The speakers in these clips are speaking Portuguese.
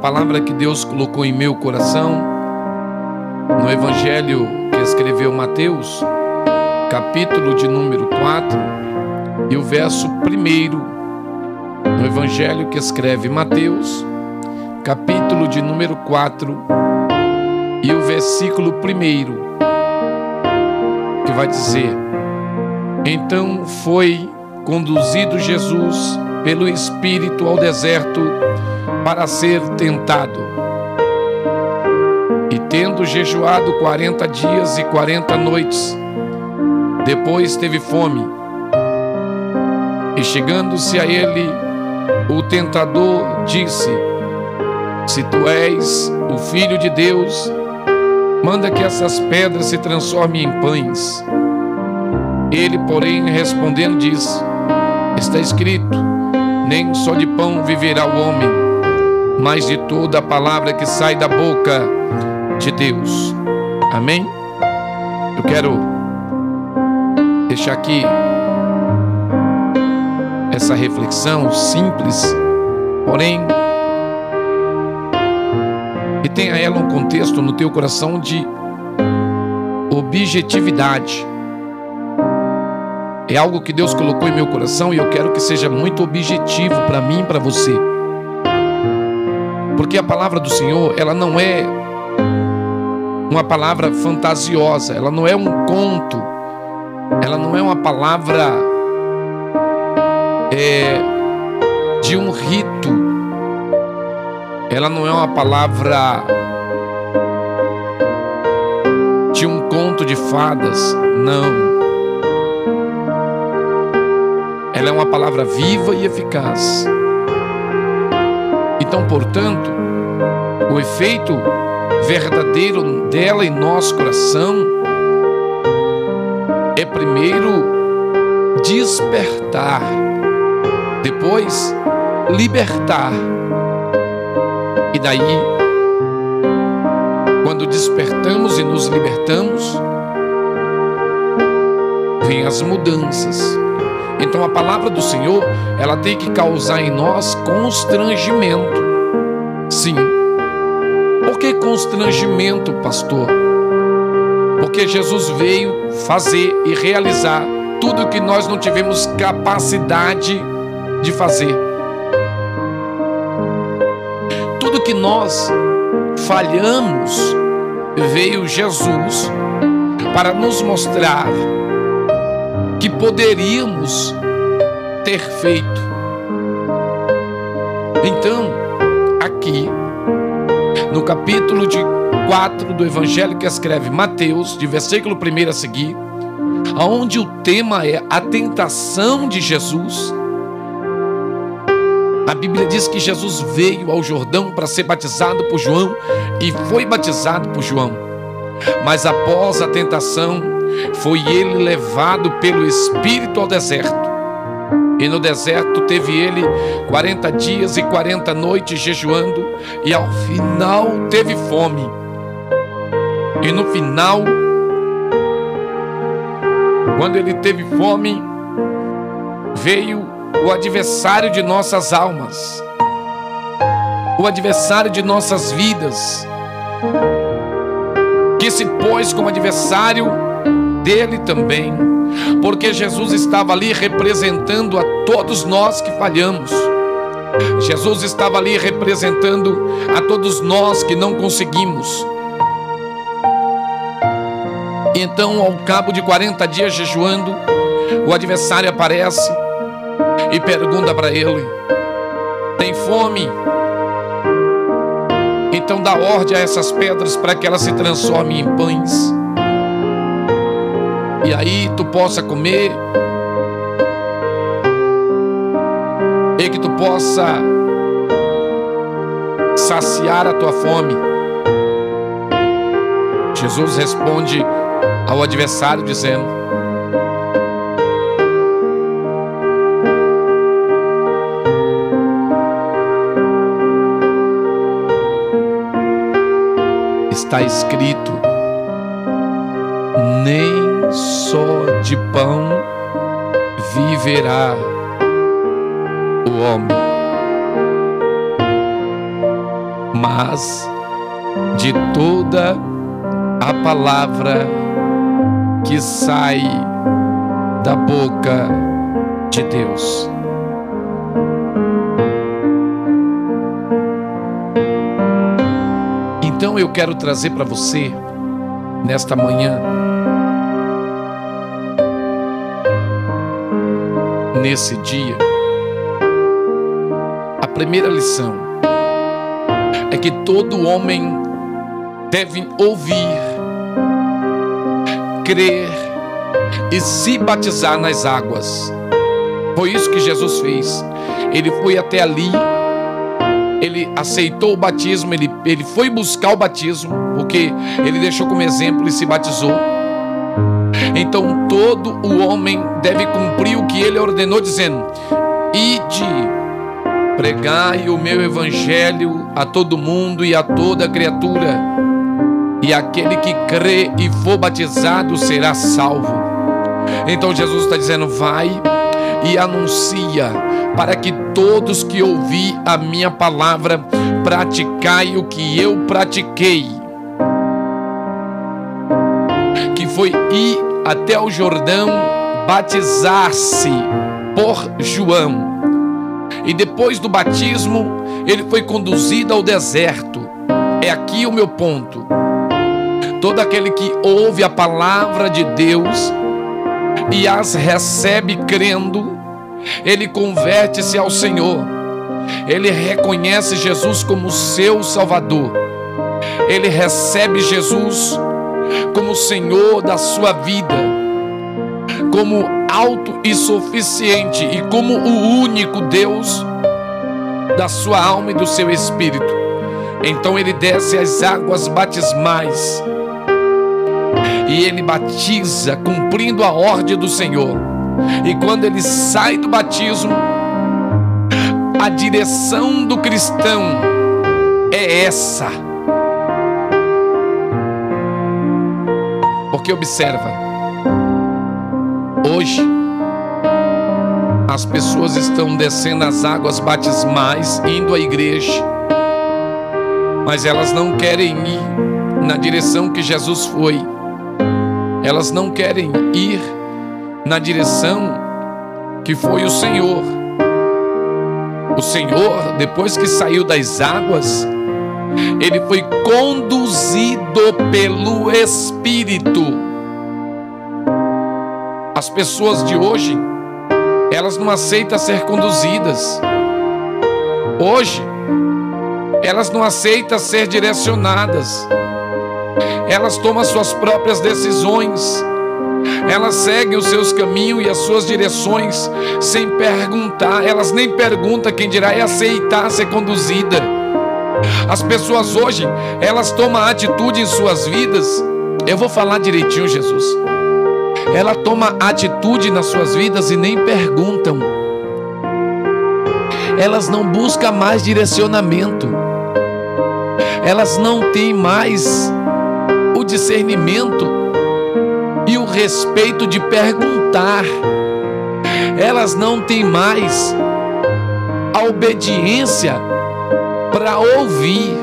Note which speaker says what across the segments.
Speaker 1: palavra que Deus colocou em meu coração, no Evangelho que escreveu Mateus, capítulo de número 4, e o verso 1, no Evangelho que escreve Mateus, capítulo de número 4, e o versículo 1, que vai dizer: Então foi conduzido Jesus pelo Espírito ao deserto para ser tentado. E tendo jejuado quarenta dias e quarenta noites, depois teve fome. E chegando-se a ele, o tentador disse: Se tu és o filho de Deus, manda que essas pedras se transformem em pães. Ele, porém, respondendo, disse: Está escrito: Nem só de pão viverá o homem, mas de toda a palavra que sai da boca de Deus. Amém? Eu quero deixar aqui essa reflexão simples, porém, e tenha ela um contexto no teu coração de objetividade. É algo que Deus colocou em meu coração e eu quero que seja muito objetivo para mim para você. Porque a palavra do Senhor, ela não é uma palavra fantasiosa, ela não é um conto, ela não é uma palavra é, de um rito, ela não é uma palavra de um conto de fadas, não. Ela é uma palavra viva e eficaz. Então, portanto, o efeito verdadeiro dela em nosso coração é primeiro despertar, depois libertar. E daí, quando despertamos e nos libertamos, vem as mudanças. Então a palavra do Senhor, ela tem que causar em nós constrangimento. Sim. Por que constrangimento, pastor? Porque Jesus veio fazer e realizar tudo que nós não tivemos capacidade de fazer. Tudo que nós falhamos, veio Jesus para nos mostrar poderíamos ter feito. Então, aqui, no capítulo de 4 do Evangelho que escreve Mateus, de versículo 1 a seguir, aonde o tema é a tentação de Jesus. A Bíblia diz que Jesus veio ao Jordão para ser batizado por João e foi batizado por João. Mas após a tentação, foi ele levado pelo Espírito ao deserto. E no deserto teve ele 40 dias e 40 noites jejuando, e ao final teve fome. E no final, quando ele teve fome, veio o adversário de nossas almas, o adversário de nossas vidas, que se pôs como adversário dele também, porque Jesus estava ali representando a todos nós que falhamos. Jesus estava ali representando a todos nós que não conseguimos. Então, ao cabo de 40 dias jejuando, o adversário aparece e pergunta para ele: Tem fome? Então dá ordem a essas pedras para que elas se transformem em pães e aí tu possa comer e que tu possa saciar a tua fome. Jesus responde ao adversário dizendo: Está escrito: nem só de pão viverá o homem, mas de toda a palavra que sai da boca de Deus. Então eu quero trazer para você, nesta manhã, nesse dia, a primeira lição é que todo homem deve ouvir, crer e se batizar nas águas. Foi isso que Jesus fez. Ele foi até ali, ele aceitou o batismo, ele, ele foi buscar o batismo, porque ele deixou como exemplo e se batizou. Então todo o homem deve cumprir o que ele ordenou, dizendo: Ide, pregai o meu evangelho a todo mundo e a toda criatura, e aquele que crê e for batizado será salvo. Então Jesus está dizendo: Vai e anuncia para que todos que ouvir a minha palavra praticai o que eu pratiquei. Que foi ir até o Jordão batizar-se por João. E depois do batismo, ele foi conduzido ao deserto. É aqui o meu ponto. Todo aquele que ouve a palavra de Deus e as recebe crendo, ele converte-se ao Senhor. Ele reconhece Jesus como seu Salvador. Ele recebe Jesus como Senhor da sua vida, como alto e suficiente e como o único Deus da sua alma e do seu espírito. Então ele desce as águas batismais e ele batiza cumprindo a ordem do Senhor. E quando ele sai do batismo, a direção do cristão é essa. Porque observa, hoje as pessoas estão descendo as águas batismais, indo à igreja, mas elas não querem ir na direção que Jesus foi elas não querem ir na direção que foi o Senhor. O Senhor, depois que saiu das águas, ele foi conduzido pelo Espírito. As pessoas de hoje, elas não aceitam ser conduzidas. Hoje, elas não aceitam ser direcionadas elas tomam suas próprias decisões, elas seguem os seus caminhos e as suas direções sem perguntar, elas nem perguntam quem dirá e aceitar ser conduzida. As pessoas hoje, elas tomam atitude em suas vidas. Eu vou falar direitinho, Jesus. Ela toma atitude nas suas vidas e nem perguntam. Elas não buscam mais direcionamento. Elas não têm mais discernimento e o respeito de perguntar. Elas não têm mais a obediência para ouvir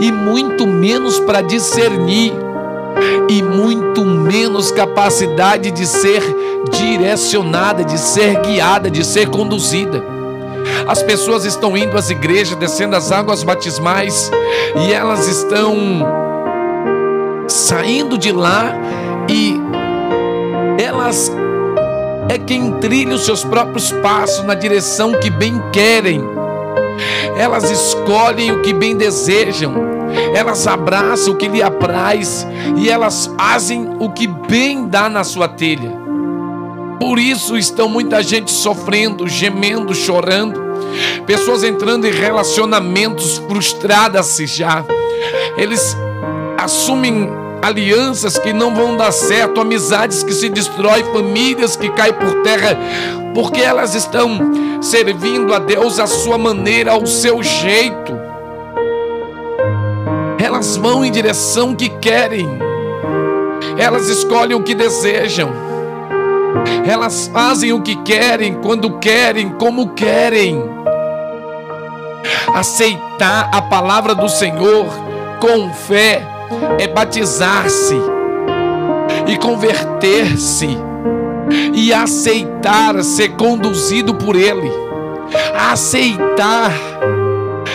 Speaker 1: e muito menos para discernir e muito menos capacidade de ser direcionada, de ser guiada, de ser conduzida. As pessoas estão indo às igrejas, descendo as águas batismais e elas estão saindo de lá e elas é quem trilha os seus próprios passos na direção que bem querem. Elas escolhem o que bem desejam. Elas abraçam o que lhe apraz e elas fazem o que bem dá na sua telha. Por isso estão muita gente sofrendo, gemendo, chorando. Pessoas entrando em relacionamentos frustradas já. Eles assumem alianças que não vão dar certo, amizades que se destroem, famílias que caem por terra, porque elas estão servindo a Deus à sua maneira, ao seu jeito. Elas vão em direção que querem, elas escolhem o que desejam, elas fazem o que querem, quando querem, como querem. Aceitar a palavra do Senhor com fé é batizar-se e converter-se e aceitar ser conduzido por Ele, aceitar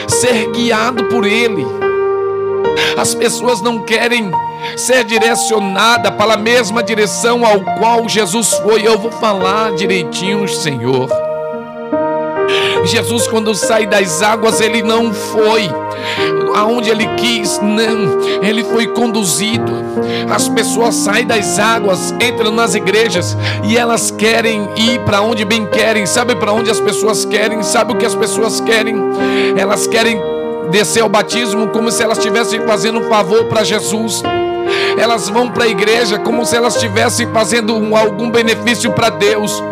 Speaker 1: ser guiado por Ele. As pessoas não querem ser direcionada para a mesma direção ao qual Jesus foi. Eu vou falar direitinho, Senhor. Jesus, quando sai das águas, ele não foi aonde ele quis, não, ele foi conduzido. As pessoas saem das águas, entram nas igrejas e elas querem ir para onde bem querem. Sabe para onde as pessoas querem? Sabe o que as pessoas querem? Elas querem descer ao batismo como se elas estivessem fazendo um favor para Jesus elas vão para a igreja como se elas estivessem fazendo um, algum benefício para Deus,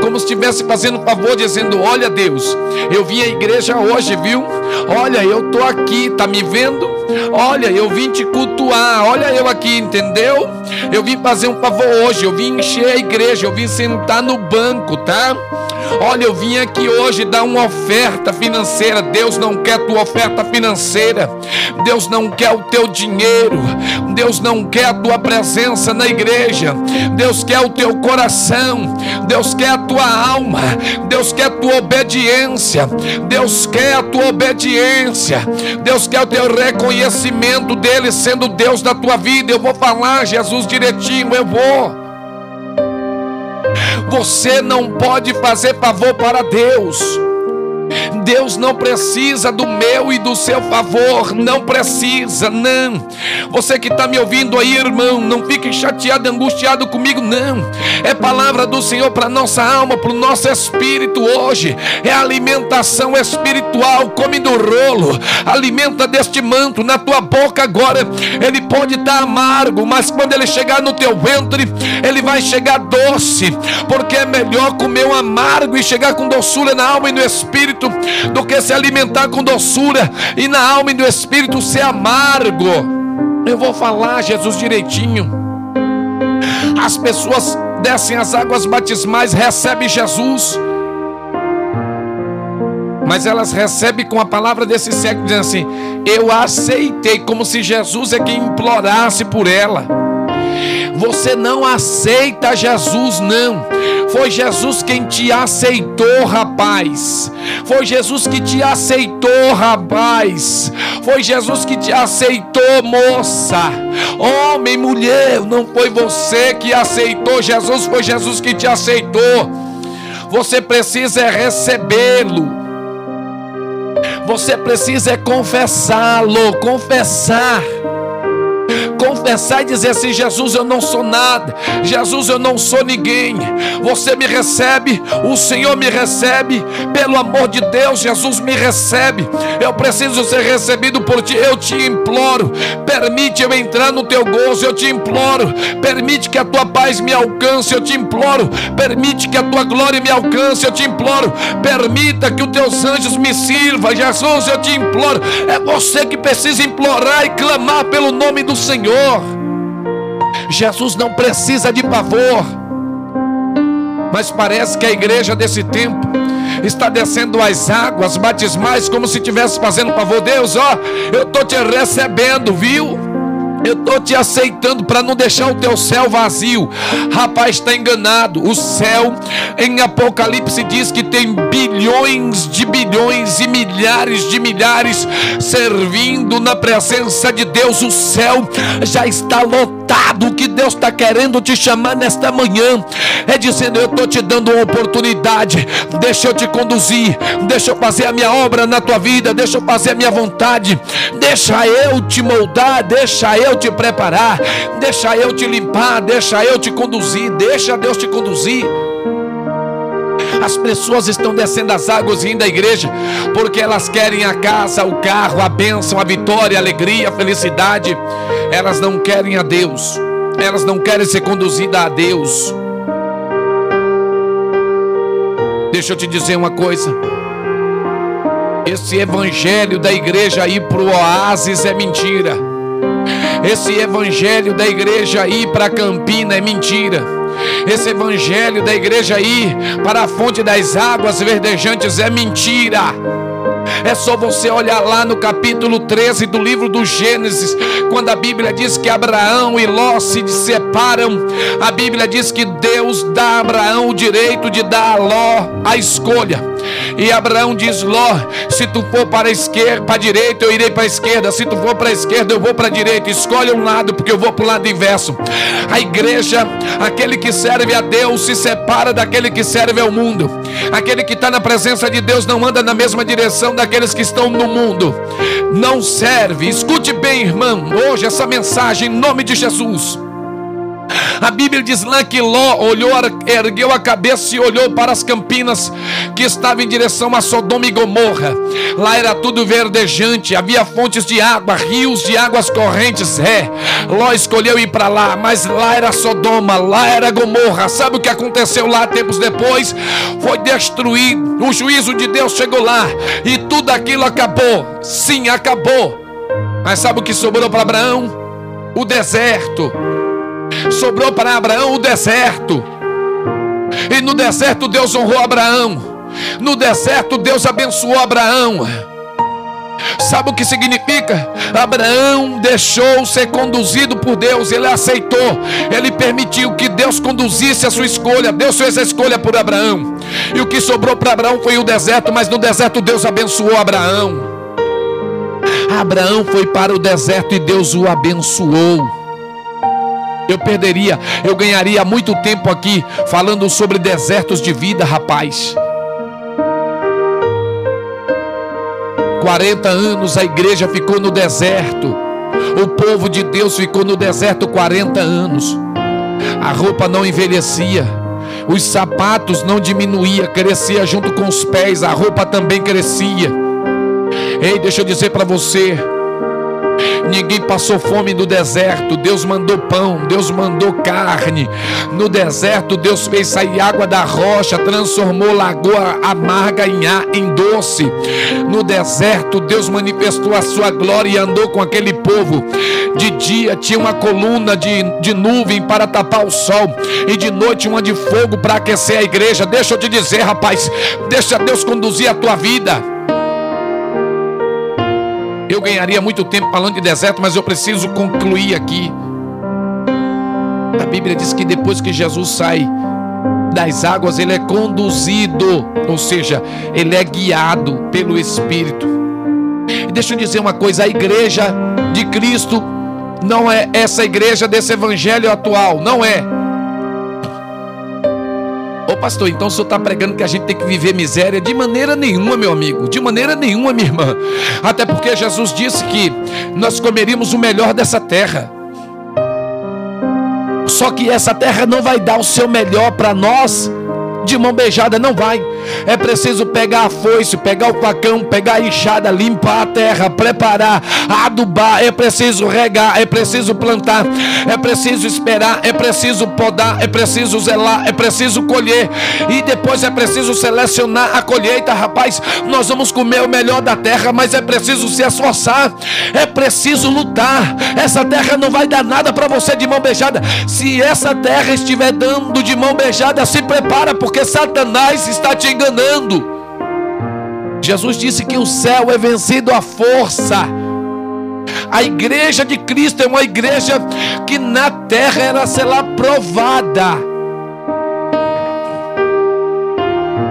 Speaker 1: como se estivessem fazendo um favor, dizendo: Olha, Deus, eu vim à igreja hoje, viu? Olha, eu tô aqui, tá me vendo? Olha, eu vim te cultuar, olha eu aqui, entendeu? Eu vim fazer um favor hoje, eu vim encher a igreja, eu vim sentar no banco, tá? Olha, eu vim aqui hoje dar uma oferta financeira. Deus não quer tua oferta financeira. Deus não quer o teu dinheiro. Deus não quer a tua presença na igreja. Deus quer o teu coração. Deus quer a tua alma. Deus quer a tua obediência. Deus quer a tua obediência. Deus quer o teu reconhecimento dele sendo Deus da tua vida. Eu vou falar, Jesus, direitinho. Eu vou. Você não pode fazer favor para Deus. Deus não precisa do meu e do seu favor, não precisa, não. Você que está me ouvindo aí, irmão, não fique chateado, angustiado comigo, não. É palavra do Senhor para nossa alma, para o nosso espírito hoje. É alimentação espiritual. Come do rolo, alimenta deste manto na tua boca agora. Ele pode estar tá amargo, mas quando ele chegar no teu ventre, ele vai chegar doce, porque é melhor comer um amargo e chegar com doçura na alma e no espírito do que se alimentar com doçura e na alma e no espírito ser amargo. Eu vou falar, Jesus, direitinho. As pessoas descem as águas batismais, recebem Jesus, mas elas recebem com a palavra desse século, dizendo assim: Eu aceitei, como se Jesus é quem implorasse por ela. Você não aceita Jesus, não. Foi Jesus quem te aceitou, rapaz. Foi Jesus que te aceitou, rapaz. Foi Jesus que te aceitou, moça. Homem, mulher, não foi você que aceitou Jesus, foi Jesus que te aceitou. Você precisa recebê-lo. Você precisa confessá-lo, confessar confessar e dizer assim: Jesus, eu não sou nada, Jesus, eu não sou ninguém. Você me recebe, o Senhor me recebe, pelo amor de Deus, Jesus me recebe. Eu preciso ser recebido por ti, eu te imploro. Permite eu entrar no teu gozo, eu te imploro. Permite que a tua paz me alcance, eu te imploro. Permite que a tua glória me alcance, eu te imploro. Permita que os teus anjos me sirvam, Jesus, eu te imploro. É você que precisa implorar e clamar pelo nome do Senhor. Jesus não precisa de pavor, mas parece que a igreja desse tempo está descendo as águas batismais como se estivesse fazendo pavor. Deus, ó, eu estou te recebendo, viu? Eu estou te aceitando para não deixar o teu céu vazio. Rapaz, está enganado. O céu, em Apocalipse, diz que tem bilhões de bilhões e milhares de milhares servindo na presença de Deus. O céu já está lotado. O que Deus está querendo te chamar nesta manhã é dizendo: Eu estou te dando uma oportunidade. Deixa eu te conduzir. Deixa eu fazer a minha obra na tua vida. Deixa eu fazer a minha vontade. Deixa eu te moldar. Deixa eu te preparar, deixa eu te limpar, deixa eu te conduzir, deixa Deus te conduzir. As pessoas estão descendo as águas e indo à igreja porque elas querem a casa, o carro, a bênção, a vitória, a alegria, a felicidade. Elas não querem a Deus, elas não querem ser conduzidas a Deus. Deixa eu te dizer uma coisa. Esse evangelho da igreja ir para o oásis é mentira. Esse evangelho da igreja ir para Campina é mentira. Esse evangelho da igreja ir para a fonte das águas verdejantes é mentira. É só você olhar lá no capítulo 13 do livro do Gênesis, quando a Bíblia diz que Abraão e Ló se separam. A Bíblia diz que Deus dá a Abraão o direito de dar a Ló a escolha. E Abraão diz: Ló, se tu for para a esquerda, para a direita, eu irei para a esquerda. Se tu for para a esquerda, eu vou para a direita. Escolhe um lado, porque eu vou para o lado inverso. A igreja, aquele que serve a Deus, se separa daquele que serve ao mundo. Aquele que está na presença de Deus não anda na mesma direção daqueles que estão no mundo. Não serve. Escute bem, irmão, hoje essa mensagem em nome de Jesus. A Bíblia diz lá que Ló olhou, ergueu a cabeça e olhou para as campinas que estavam em direção a Sodoma e Gomorra. Lá era tudo verdejante, havia fontes de água, rios de águas correntes. É, Ló escolheu ir para lá, mas lá era Sodoma, lá era Gomorra. Sabe o que aconteceu lá tempos depois? Foi destruído. O juízo de Deus chegou lá e tudo aquilo acabou. Sim, acabou. Mas sabe o que sobrou para Abraão? O deserto sobrou para Abraão o deserto. E no deserto Deus honrou Abraão. No deserto Deus abençoou Abraão. Sabe o que significa? Abraão deixou ser conduzido por Deus, ele aceitou, ele permitiu que Deus conduzisse a sua escolha. Deus fez a escolha por Abraão. E o que sobrou para Abraão foi o deserto, mas no deserto Deus abençoou Abraão. Abraão foi para o deserto e Deus o abençoou. Eu perderia, eu ganharia muito tempo aqui falando sobre desertos de vida, rapaz. 40 anos a igreja ficou no deserto. O povo de Deus ficou no deserto 40 anos. A roupa não envelhecia. Os sapatos não diminuía, crescia junto com os pés, a roupa também crescia. Ei, deixa eu dizer para você, Ninguém passou fome no deserto. Deus mandou pão, Deus mandou carne. No deserto, Deus fez sair água da rocha, transformou lagoa amarga em, em doce. No deserto, Deus manifestou a sua glória e andou com aquele povo. De dia tinha uma coluna de, de nuvem para tapar o sol, e de noite uma de fogo para aquecer a igreja. Deixa eu te dizer, rapaz, deixa Deus conduzir a tua vida. Eu ganharia muito tempo falando de deserto, mas eu preciso concluir aqui. A Bíblia diz que depois que Jesus sai das águas, ele é conduzido, ou seja, ele é guiado pelo Espírito. E deixa eu dizer uma coisa: a igreja de Cristo não é essa igreja desse evangelho atual, não é. Ô pastor, então o senhor está pregando que a gente tem que viver miséria? De maneira nenhuma, meu amigo, de maneira nenhuma, minha irmã. Até porque Jesus disse que nós comeríamos o melhor dessa terra. Só que essa terra não vai dar o seu melhor para nós de mão beijada não vai. É preciso pegar a foice, pegar o facão, pegar a enxada, limpar a terra, preparar, adubar. É preciso regar, é preciso plantar, é preciso esperar, é preciso podar, é preciso zelar, é preciso colher e depois é preciso selecionar a colheita, rapaz. Nós vamos comer o melhor da terra, mas é preciso se esforçar, é preciso lutar. Essa terra não vai dar nada para você de mão beijada. Se essa terra estiver dando de mão beijada, se prepara porque porque Satanás está te enganando. Jesus disse que o céu é vencido à força. A igreja de Cristo é uma igreja que na terra era será provada.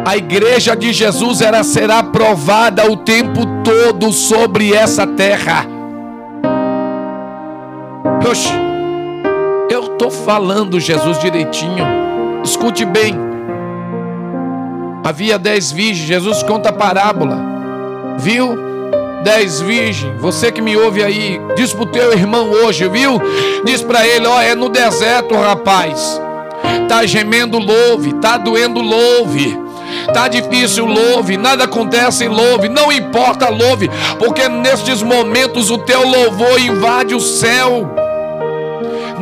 Speaker 1: A igreja de Jesus era será provada o tempo todo sobre essa terra. Oxe, eu estou falando Jesus direitinho. Escute bem. Havia dez virgens, Jesus conta a parábola. Viu? Dez virgens, você que me ouve aí, diz para o teu irmão hoje, viu? Diz para ele: ó, é no deserto, rapaz. Tá gemendo, louve. Tá doendo, louve. Tá difícil, louve. Nada acontece, louve. Não importa, louve. Porque nestes momentos o teu louvor invade o céu.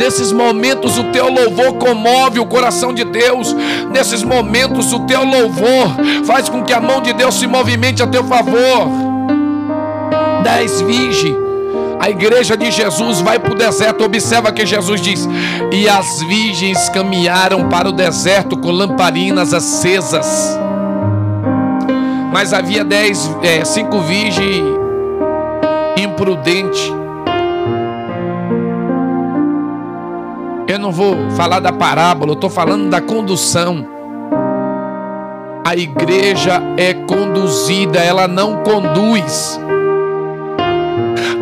Speaker 1: Nesses momentos o teu louvor comove o coração de Deus. Nesses momentos o teu louvor faz com que a mão de Deus se movimente a teu favor. Dez virgens. A igreja de Jesus vai para o deserto. Observa que Jesus diz: E as virgens caminharam para o deserto com lamparinas acesas. Mas havia dez, é, cinco virgens imprudentes. Não vou falar da parábola, eu estou falando da condução. A igreja é conduzida, ela não conduz.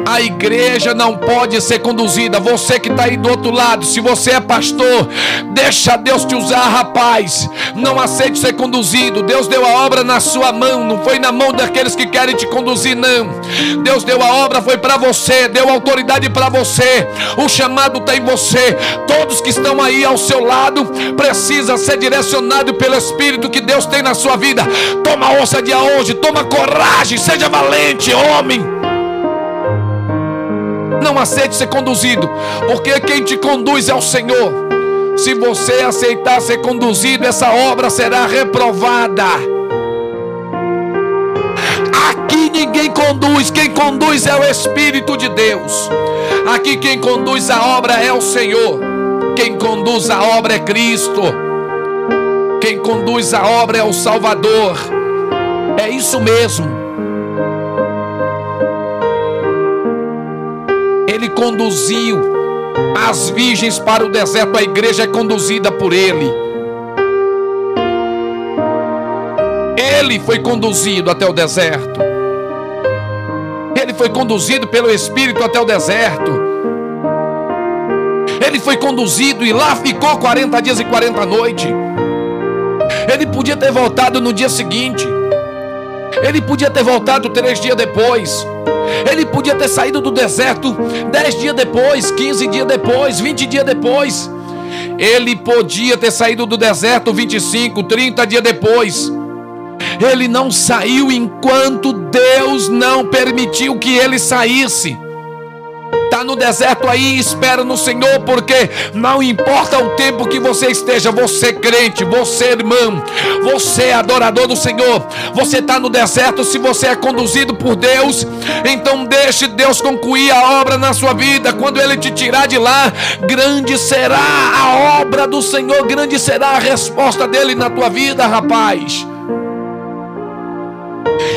Speaker 1: A igreja não pode ser conduzida. Você que está aí do outro lado, se você é pastor, deixa Deus te usar, rapaz. Não aceite ser conduzido. Deus deu a obra na sua mão, não foi na mão daqueles que querem te conduzir, não. Deus deu a obra, foi para você, deu autoridade para você. O chamado está em você. Todos que estão aí ao seu lado precisa ser direcionado pelo Espírito que Deus tem na sua vida. Toma ousadia hoje, toma coragem, seja valente, homem. Não aceite ser conduzido, porque quem te conduz é o Senhor. Se você aceitar ser conduzido, essa obra será reprovada. Aqui ninguém conduz, quem conduz é o Espírito de Deus. Aqui quem conduz a obra é o Senhor. Quem conduz a obra é Cristo. Quem conduz a obra é o Salvador. É isso mesmo. Conduziu as virgens para o deserto, a igreja é conduzida por Ele. Ele foi conduzido até o deserto. Ele foi conduzido pelo Espírito até o deserto. Ele foi conduzido e lá ficou 40 dias e 40 noites. Ele podia ter voltado no dia seguinte. Ele podia ter voltado três dias depois. Ele podia ter saído do deserto dez dias depois, 15 dias depois, 20 dias depois. Ele podia ter saído do deserto 25, 30 dias depois. Ele não saiu enquanto Deus não permitiu que ele saísse está no deserto aí, espera no Senhor, porque não importa o tempo que você esteja, você crente, você irmão, você adorador do Senhor, você está no deserto, se você é conduzido por Deus, então deixe Deus concluir a obra na sua vida. Quando Ele te tirar de lá, grande será a obra do Senhor, grande será a resposta dele na tua vida, rapaz.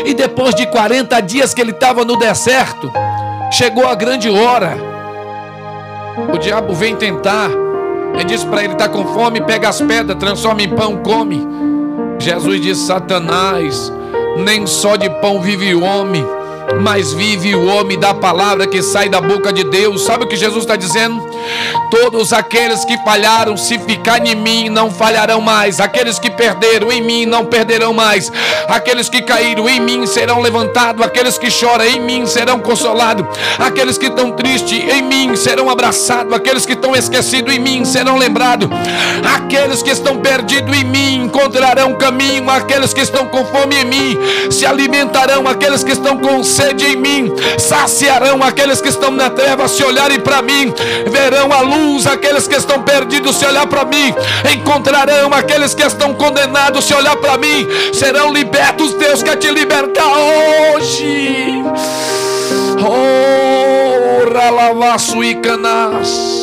Speaker 1: E depois de 40 dias que ele estava no deserto, Chegou a grande hora. O diabo vem tentar. Ele diz para ele: está com fome, pega as pedras, transforma em pão, come. Jesus diz: Satanás, nem só de pão vive o homem mas vive o homem da palavra que sai da boca de Deus. Sabe o que Jesus está dizendo? Todos aqueles que falharam, se ficarem em mim, não falharão mais. Aqueles que perderam em mim, não perderão mais. Aqueles que caíram em mim serão levantados. Aqueles que choram em mim serão consolados. Aqueles que estão tristes em mim serão abraçados. Aqueles que estão esquecidos em mim serão lembrados. Aqueles que estão perdidos em mim encontrarão caminho. Aqueles que estão com fome em mim se alimentarão. Aqueles que estão com sede em mim, saciarão aqueles que estão na treva, se olharem para mim, verão a luz, aqueles que estão perdidos, se olhar para mim, encontrarão aqueles que estão condenados, se olhar para mim, serão libertos. Deus quer te libertar hoje. Oh, ralavaço e canas.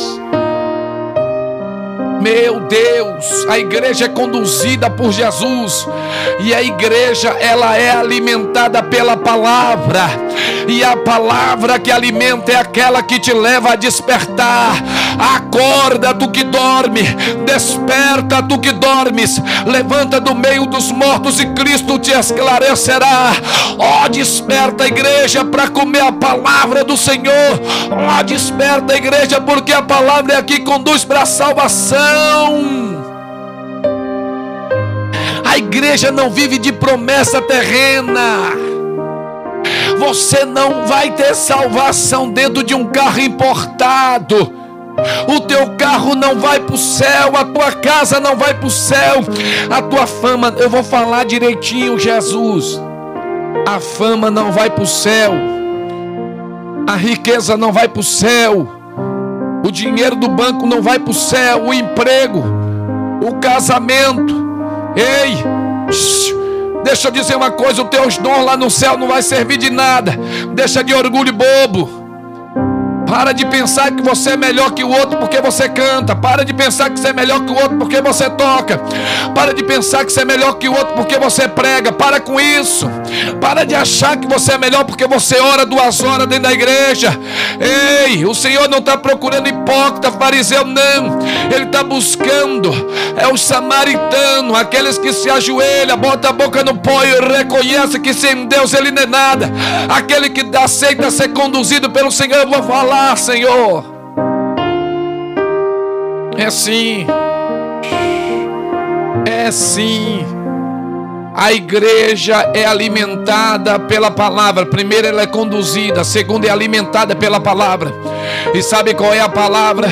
Speaker 1: Meu Deus, a igreja é conduzida por Jesus e a igreja ela é alimentada pela palavra. E a palavra que alimenta é aquela que te leva a despertar. Acorda tu que dorme, desperta tu que dormes, levanta do meio dos mortos e Cristo te esclarecerá. Ó, oh, desperta a igreja para comer a palavra do Senhor. Ó, oh, desperta a igreja porque a palavra é a que conduz para a salvação. A igreja não vive de promessa terrena. Você não vai ter salvação dentro de um carro importado. O teu carro não vai para o céu, a tua casa não vai para o céu, a tua fama, eu vou falar direitinho, Jesus. A fama não vai para o céu, a riqueza não vai para o céu, o dinheiro do banco não vai para o céu, o emprego, o casamento. Ei, deixa eu dizer uma coisa: o teu dom lá no céu não vai servir de nada. Deixa de orgulho bobo. Para de pensar que você é melhor que o outro porque você canta. Para de pensar que você é melhor que o outro porque você toca. Para de pensar que você é melhor que o outro porque você prega. Para com isso. Para de achar que você é melhor porque você ora duas horas dentro da igreja. Ei, o Senhor não está procurando hipócrita, fariseu, não. Ele está buscando. É o samaritano, aqueles que se ajoelham, bota a boca no pó e reconhece que sem Deus ele não é nada. Aquele que aceita ser conduzido pelo Senhor, eu vou falar, Senhor. É sim. É sim. A igreja é alimentada pela palavra. Primeiro, ela é conduzida. Segundo, é alimentada pela palavra. E sabe qual é a palavra?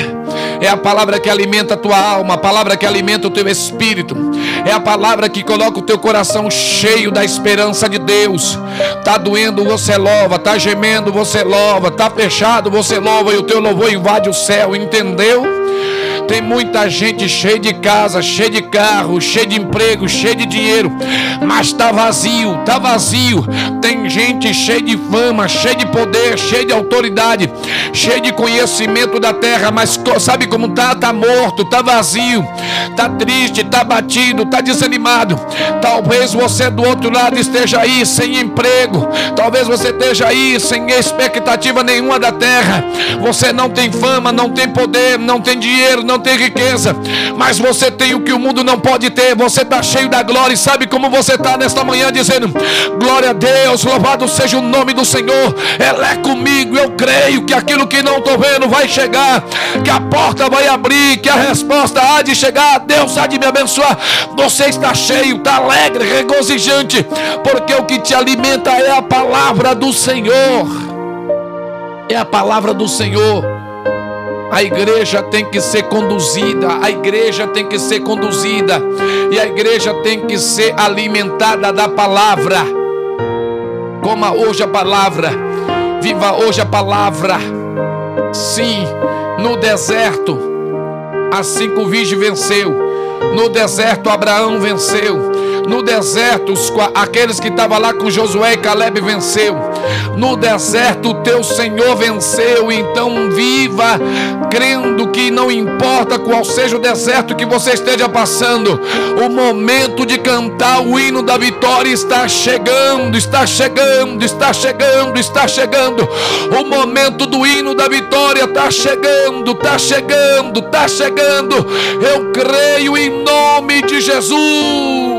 Speaker 1: É a palavra que alimenta a tua alma, a palavra que alimenta o teu espírito. É a palavra que coloca o teu coração cheio da esperança de Deus. Tá doendo, você louva, tá gemendo, você louva, tá fechado, você louva e o teu louvor invade o céu, entendeu? Tem muita gente cheia de casa, cheia de carro, cheia de emprego, cheia de dinheiro, mas está vazio, está vazio. Tem gente cheia de fama, cheia de poder, cheia de autoridade, cheia de conhecimento da terra, mas sabe como tá? Tá morto, tá vazio, tá triste, tá batido, tá desanimado. Talvez você do outro lado esteja aí sem emprego, talvez você esteja aí sem expectativa nenhuma da terra. Você não tem fama, não tem poder, não tem dinheiro, não não tem riqueza, mas você tem o que o mundo não pode ter. Você está cheio da glória e sabe como você está nesta manhã dizendo: Glória a Deus, louvado seja o nome do Senhor. Ele é comigo. Eu creio que aquilo que não estou vendo vai chegar, que a porta vai abrir, que a resposta há de chegar. Deus há de me abençoar. Você está cheio, está alegre, regozijante, porque o que te alimenta é a palavra do Senhor. É a palavra do Senhor. A igreja tem que ser conduzida, a igreja tem que ser conduzida, e a igreja tem que ser alimentada da palavra. Coma hoje a palavra, viva hoje a palavra. Sim, no deserto, as cinco virgens venceu. No deserto, Abraão venceu. No deserto, aqueles que estavam lá com Josué e Caleb venceu. No deserto, teu Senhor venceu. Então, viva crendo que não importa qual seja o deserto que você esteja passando, o momento de cantar o hino da vitória está chegando, está chegando, está chegando, está chegando. O momento do hino da vitória está chegando, está chegando, está chegando. Eu creio em nome de Jesus.